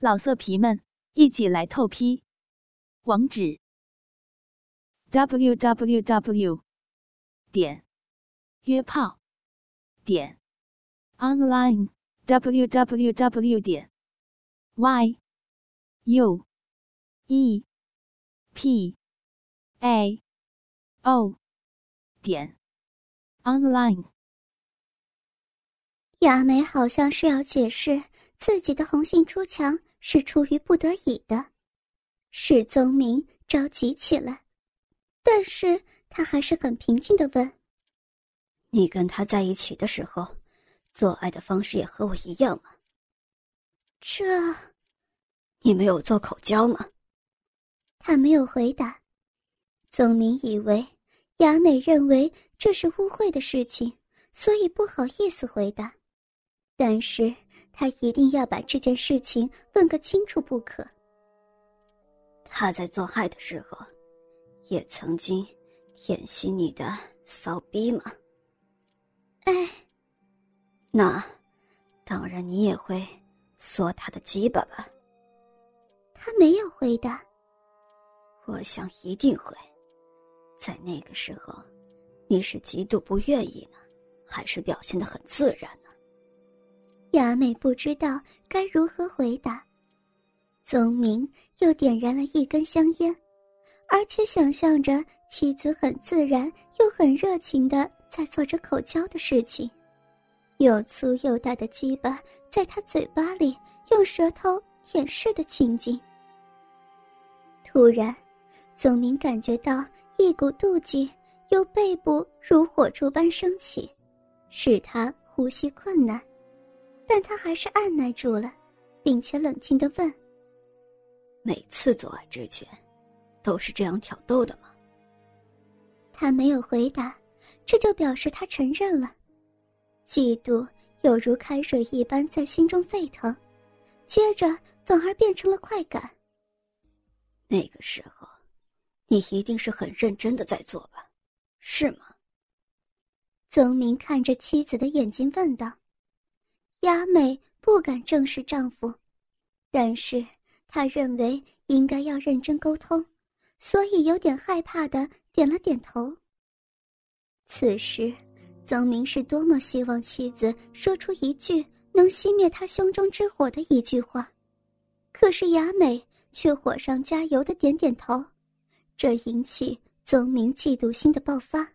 老色皮们，一起来透批！网址：w w w 点约炮点 online w w w 点 y u e p a o 点 online。雅美好像是要解释自己的红杏出墙。是出于不得已的，史宗明着急起来，但是他还是很平静的问：“你跟他在一起的时候，做爱的方式也和我一样吗？”这，你没有做口交吗？他没有回答。宗明以为雅美认为这是误会的事情，所以不好意思回答，但是。他一定要把这件事情问个清楚不可。他在做爱的时候，也曾经舔吸你的骚逼吗？哎，那当然，你也会缩他的鸡巴吧？他没有回答。我想一定会。在那个时候，你是极度不愿意呢，还是表现的很自然呢？雅美不知道该如何回答，宗明又点燃了一根香烟，而且想象着妻子很自然又很热情的在做着口交的事情，又粗又大的鸡巴在他嘴巴里用舌头舔舐的情景。突然，宗明感觉到一股妒忌由背部如火柱般升起，使他呼吸困难。但他还是按耐住了，并且冷静的问：“每次做爱之前，都是这样挑逗的吗？”他没有回答，这就表示他承认了。嫉妒有如开水一般在心中沸腾，接着反而变成了快感。那个时候，你一定是很认真的在做吧？是吗？曾明看着妻子的眼睛问道。雅美不敢正视丈夫，但是她认为应该要认真沟通，所以有点害怕的点了点头。此时，曾明是多么希望妻子说出一句能熄灭他胸中之火的一句话，可是雅美却火上加油的点点头，这引起曾明嫉妒心的爆发。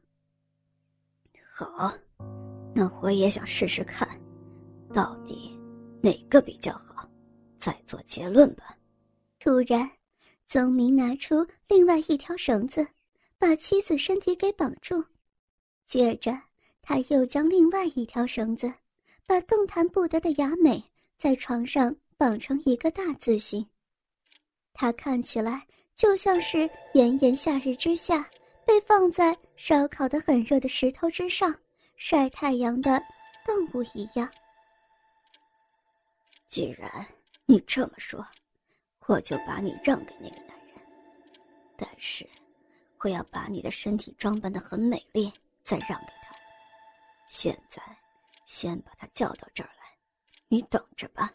好，那我也想试试看。到底哪个比较好？再做结论吧。突然，宗明拿出另外一条绳子，把妻子身体给绑住。接着，他又将另外一条绳子，把动弹不得的雅美在床上绑成一个大字形。他看起来就像是炎炎夏日之下被放在烧烤的很热的石头之上晒太阳的动物一样。既然你这么说，我就把你让给那个男人。但是，我要把你的身体装扮的很美丽，再让给他。现在，先把他叫到这儿来，你等着吧。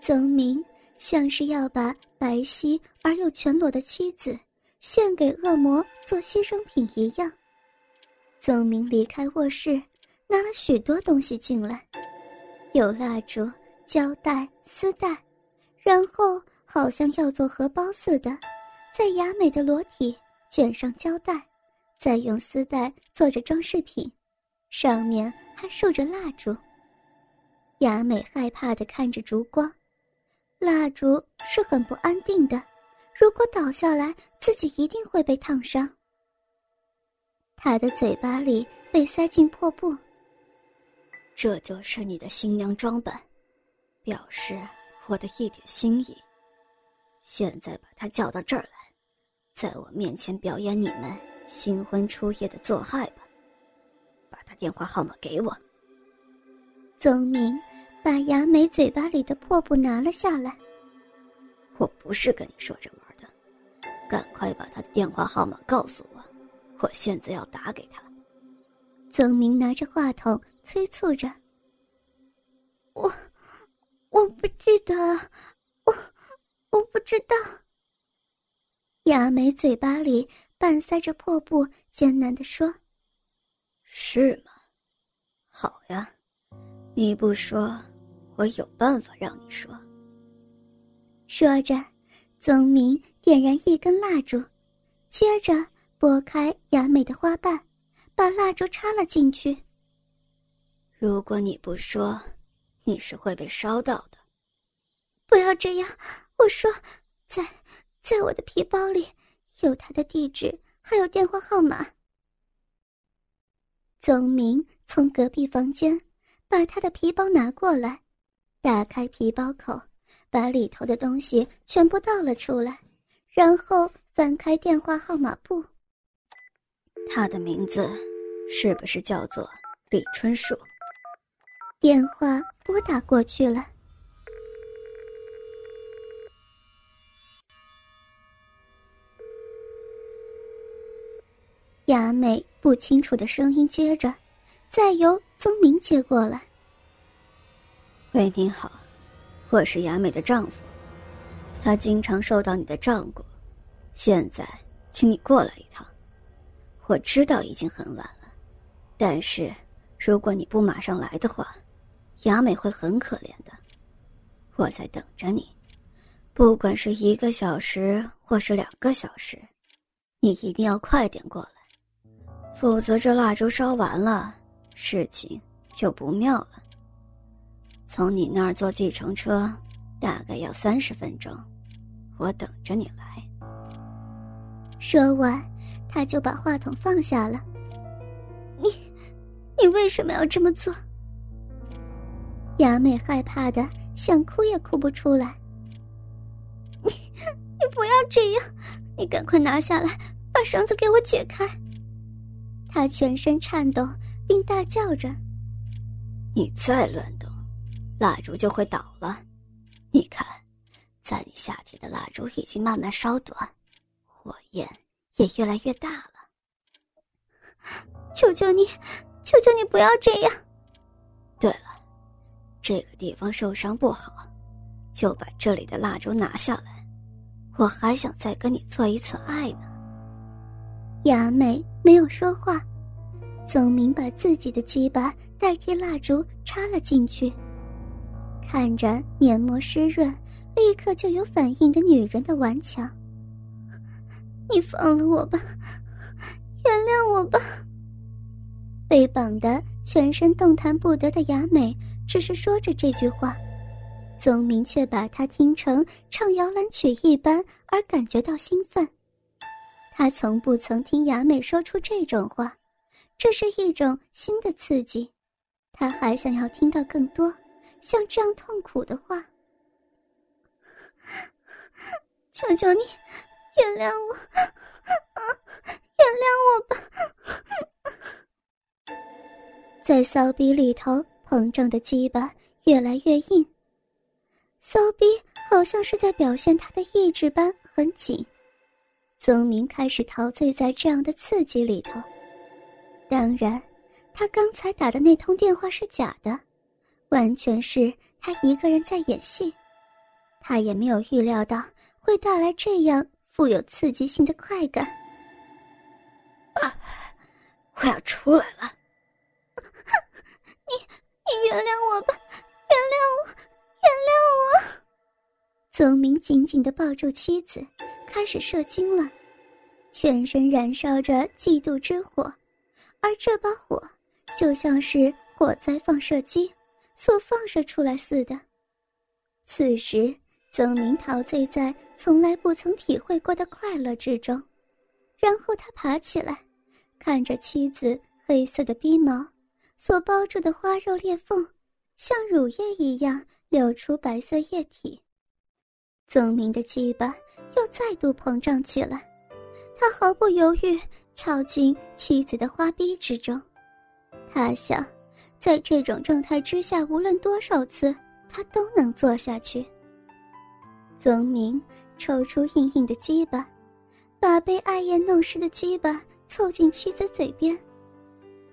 曾明像是要把白皙而又全裸的妻子献给恶魔做牺牲品一样。曾明离开卧室，拿了许多东西进来。有蜡烛、胶带、丝带，然后好像要做荷包似的，在雅美的裸体卷上胶带，再用丝带做着装饰品，上面还竖着蜡烛。雅美害怕的看着烛光，蜡烛是很不安定的，如果倒下来，自己一定会被烫伤。她的嘴巴里被塞进破布。这就是你的新娘装扮，表示我的一点心意。现在把她叫到这儿来，在我面前表演你们新婚初夜的做爱吧。把她电话号码给我。曾明把雅美嘴巴里的破布拿了下来。我不是跟你说着玩的，赶快把她的电话号码告诉我，我现在要打给她。曾明拿着话筒。催促着：“我，我不记得，我我不知道。雅美嘴巴里半塞着破布，艰难地说：“是吗？好呀，你不说，我有办法让你说。”说着，宗明点燃一根蜡烛，接着拨开雅美的花瓣，把蜡烛插了进去。如果你不说，你是会被烧到的。不要这样，我说，在在我的皮包里有他的地址，还有电话号码。宗明从隔壁房间把他的皮包拿过来，打开皮包口。把里头的东西全部倒了出来，然后翻开电话号码簿。他的名字是不是叫做李春树？电话拨打过去了。雅美不清楚的声音接着，再由宗明接过来。喂，您好。我是雅美的丈夫，他经常受到你的照顾，现在请你过来一趟。我知道已经很晚了，但是如果你不马上来的话，雅美会很可怜的。我在等着你，不管是一个小时或是两个小时，你一定要快点过来，否则这蜡烛烧完了，事情就不妙了。从你那儿坐计程车，大概要三十分钟，我等着你来。说完，他就把话筒放下了。你，你为什么要这么做？雅美害怕的想哭也哭不出来。你，你不要这样！你赶快拿下来，把绳子给我解开。他全身颤抖，并大叫着：“你再乱动！”蜡烛就会倒了，你看，在你下体的蜡烛已经慢慢烧短，火焰也越来越大了。求求你，求求你不要这样！对了，这个地方受伤不好，就把这里的蜡烛拿下来，我还想再跟你做一次爱呢。雅美没有说话，宗明把自己的鸡巴代替蜡烛插了进去。看着黏膜湿润，立刻就有反应的女人的顽强，你放了我吧，原谅我吧。被绑得全身动弹不得的雅美只是说着这句话，宗明却把它听成唱摇篮曲一般而感觉到兴奋。他从不曾听雅美说出这种话，这是一种新的刺激，他还想要听到更多。像这样痛苦的话，求求你原谅我，原谅我吧！在骚逼里头膨胀的鸡巴越来越硬，骚逼好像是在表现他的意志般很紧。宗明开始陶醉在这样的刺激里头。当然，他刚才打的那通电话是假的。完全是他一个人在演戏，他也没有预料到会带来这样富有刺激性的快感。啊！我要出来了！你你原谅我吧，原谅我，原谅我！宗明紧紧的抱住妻子，开始射精了，全身燃烧着嫉妒之火，而这把火就像是火灾放射机。所放射出来似的。此时，宗明陶醉在从来不曾体会过的快乐之中，然后他爬起来，看着妻子黑色的逼毛所包住的花肉裂缝，像乳液一样流出白色液体。宗明的鸡巴又再度膨胀起来，他毫不犹豫跳进妻子的花逼之中，他想。在这种状态之下，无论多少次，他都能做下去。宗明抽出硬硬的鸡巴，把被艾叶弄湿的鸡巴凑近妻子嘴边。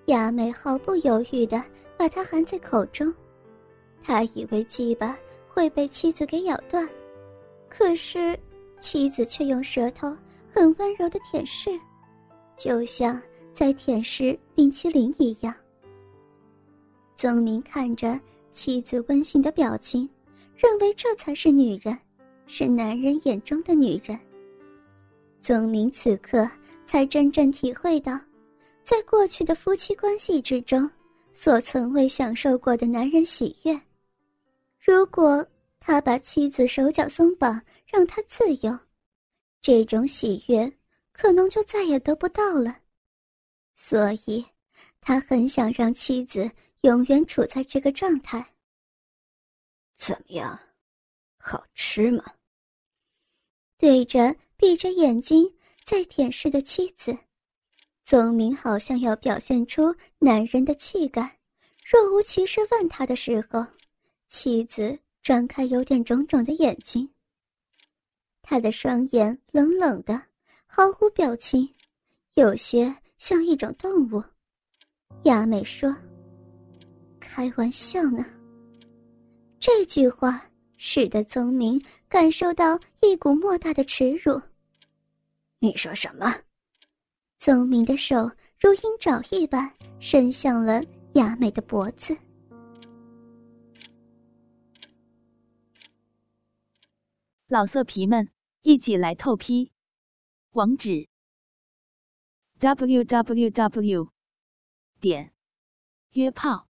雅美毫不犹豫地把它含在口中，她以为鸡巴会被妻子给咬断，可是妻子却用舌头很温柔的舔舐，就像在舔舐冰淇淋一样。宗明看着妻子温驯的表情，认为这才是女人，是男人眼中的女人。宗明此刻才真正体会到，在过去的夫妻关系之中，所从未享受过的男人喜悦。如果他把妻子手脚松绑，让她自由，这种喜悦可能就再也得不到了。所以，他很想让妻子。永远处在这个状态。怎么样，好吃吗？对着闭着眼睛在舔舐的妻子，宗明好像要表现出男人的气概，若无其事问他的时候，妻子张开有点肿肿的眼睛。他的双眼冷冷的，毫无表情，有些像一种动物。雅美说。开玩笑呢。这句话使得宗明感受到一股莫大的耻辱。你说什么？宗明的手如鹰爪一般伸向了雅美的脖子。老色皮们，一起来透批！网址：w w w. 点约炮。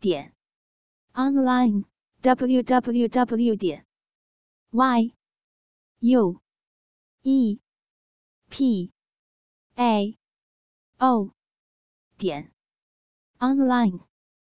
点 online w w w 点 y u e p a. O. 点。Online。